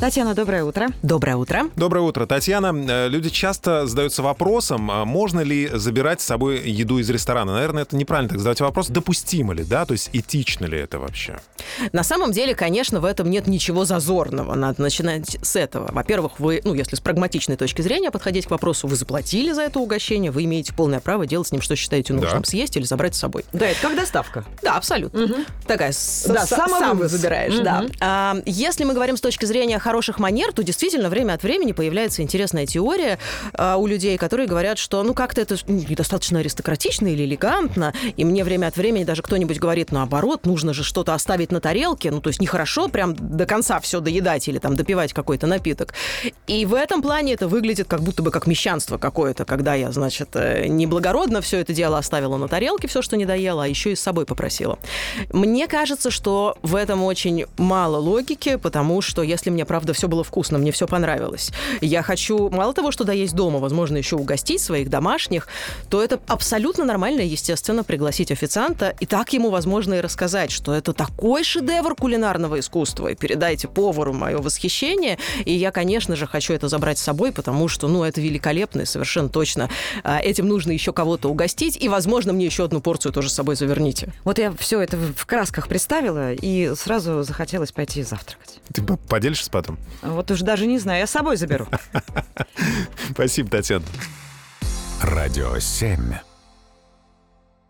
Татьяна, доброе утро. Доброе утро. Доброе утро, Татьяна. Э, Люди часто задаются вопросом, а можно ли забирать с собой еду из ресторана. Наверное, это неправильно так задавать вопрос, допустимо ли, да, то есть этично ли это вообще? На самом деле, конечно, в этом нет ничего зазорного. Надо начинать с этого. Во-первых, вы, ну, если с прагматичной точки зрения подходить к вопросу, вы заплатили за это угощение, вы имеете полное право делать с ним, что считаете нужным, Да. съесть или забрать с собой. Да, это как доставка. Да, абсолютно. Такая с- Да, с- самовывоз. сам забираешь, Мгм. да. А, если мы говорим с точки зрения хороших манер, то действительно время от времени появляется интересная теория а, у людей, которые говорят, что ну как-то это ну, недостаточно аристократично или элегантно, и мне время от времени даже кто-нибудь говорит, наоборот, нужно же что-то оставить на тарелке, ну то есть нехорошо прям до конца все доедать или там допивать какой-то напиток. И в этом плане это выглядит как будто бы как мещанство какое-то, когда я, значит, э, неблагородно все это дело оставила на тарелке, все, что не доела, а еще и с собой попросила. Мне кажется, что в этом очень мало логики, потому что если мне, правда, все было вкусно, мне все понравилось, я хочу мало того, что доесть дома, возможно, еще угостить своих домашних, то это абсолютно нормально, естественно, пригласить официанта и так ему, возможно, и рассказать, что это такой шедевр кулинарного искусства, и передайте повару мое восхищение, и я, конечно же, хочу это забрать с собой, потому что, ну, это великолепно, и совершенно точно а, этим нужно еще кого-то угостить, и, возможно, мне еще одну порцию тоже с собой заверните. Вот я все это в красках представила, и сразу захотелось пойти завтракать. Ты по- поделишься потом? Вот уж даже не знаю, я с собой заберу. Спасибо, Татьяна. Радио 7.